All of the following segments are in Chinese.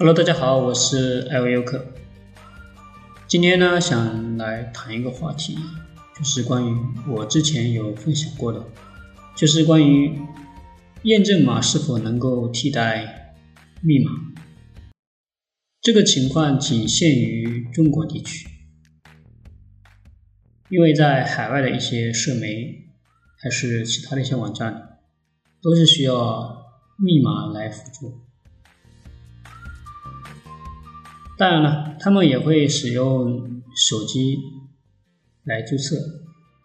Hello，大家好，我是艾维优克。今天呢，想来谈一个话题，就是关于我之前有分享过的，就是关于验证码是否能够替代密码。这个情况仅限于中国地区，因为在海外的一些社媒，还是其他的一些网站，都是需要密码来辅助。当然了，他们也会使用手机来注册，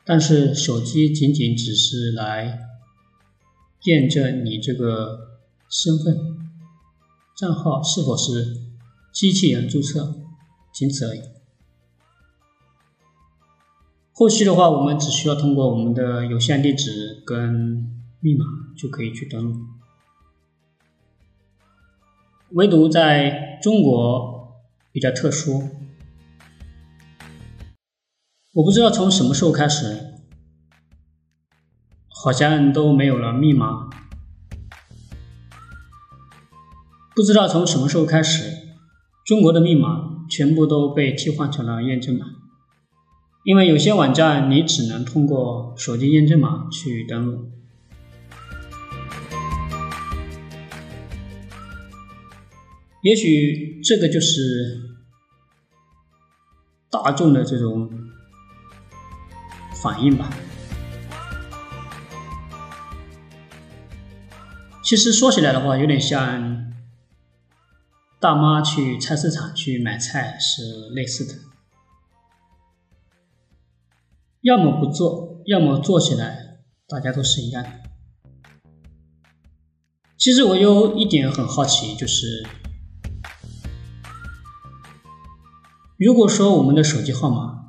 但是手机仅仅只是来验证你这个身份账号是否是机器人注册，仅此而已。后续的话，我们只需要通过我们的邮箱地址跟密码就可以去登录，唯独在中国。比较特殊，我不知道从什么时候开始，好像都没有了密码。不知道从什么时候开始，中国的密码全部都被替换成了验证码，因为有些网站你只能通过手机验证码去登录。也许这个就是大众的这种反应吧。其实说起来的话，有点像大妈去菜市场去买菜是类似的，要么不做，要么做起来，大家都是一样的。其实我有一点很好奇，就是。如果说我们的手机号码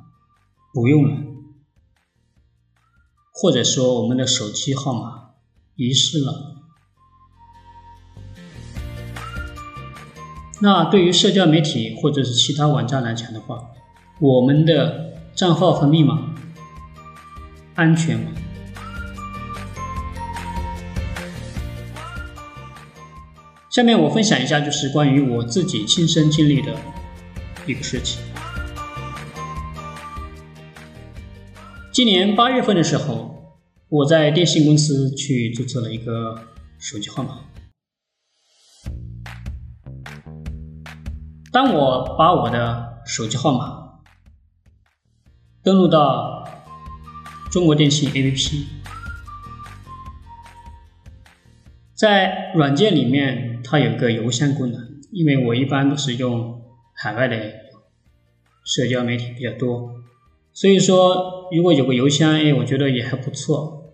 不用了，或者说我们的手机号码遗失了，那对于社交媒体或者是其他网站来讲的话，我们的账号和密码安全吗？下面我分享一下，就是关于我自己亲身经历的。一个事情。今年八月份的时候，我在电信公司去注册了一个手机号码。当我把我的手机号码登录到中国电信 APP，在软件里面它有个邮箱功能，因为我一般都是用。海外的社交媒体比较多，所以说如果有个邮箱，哎，我觉得也还不错。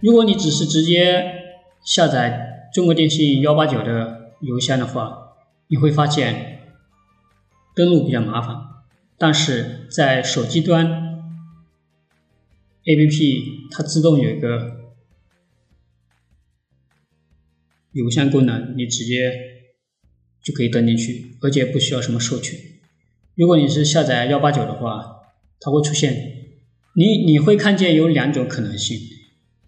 如果你只是直接下载中国电信幺八九的邮箱的话，你会发现登录比较麻烦。但是在手机端 APP 它自动有一个。邮箱功能，你直接就可以登进去，而且不需要什么授权。如果你是下载幺八九的话，它会出现你你会看见有两种可能性，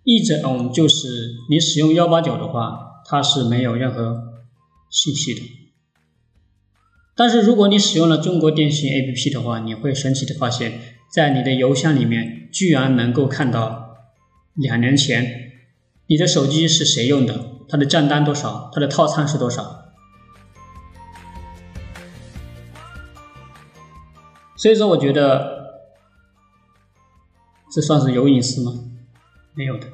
一种就是你使用幺八九的话，它是没有任何信息的。但是如果你使用了中国电信 APP 的话，你会神奇的发现，在你的邮箱里面居然能够看到两年前你的手机是谁用的。它的账单多少？它的套餐是多少？所以说，我觉得这算是有隐私吗？没有的。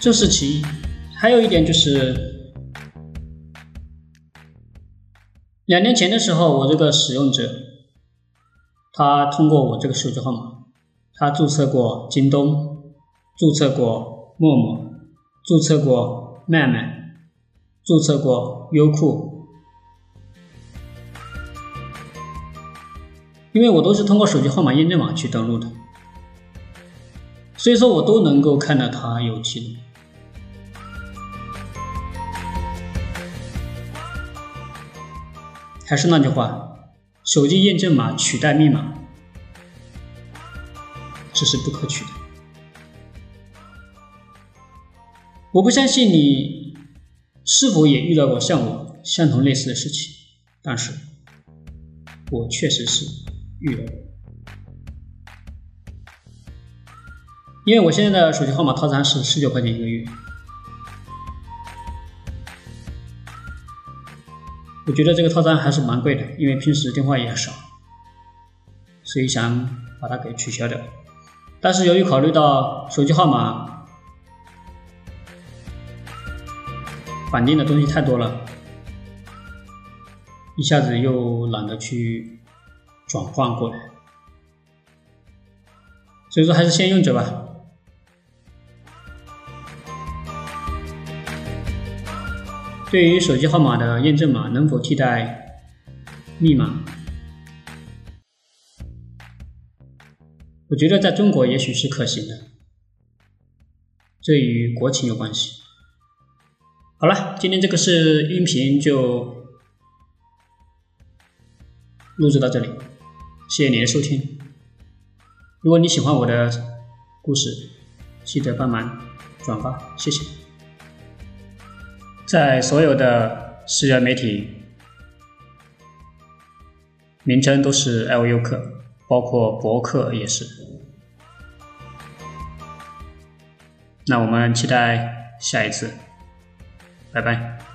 这是其一，还有一点就是，两年前的时候，我这个使用者，他通过我这个手机号码。他注册过京东，注册过陌陌，注册过麦麦，注册过优酷，因为我都是通过手机号码验证码去登录的，所以说我都能够看到他有记录。还是那句话，手机验证码取代密码。这是不可取的。我不相信你是否也遇到过像我相同类似的事情，但是我确实是遇到过。因为我现在的手机号码套餐是十九块钱一个月，我觉得这个套餐还是蛮贵的，因为平时电话也少，所以想把它给取消掉。但是由于考虑到手机号码绑定的东西太多了，一下子又懒得去转换过来，所以说还是先用着吧。对于手机号码的验证码能否替代密码？我觉得在中国也许是可行的，这与国情有关系。好了，今天这个是音频就录制到这里，谢谢你的收听。如果你喜欢我的故事，记得帮忙转发，谢谢。在所有的社交媒体名称都是艾维优客，包括博客也是。那我们期待下一次，拜拜。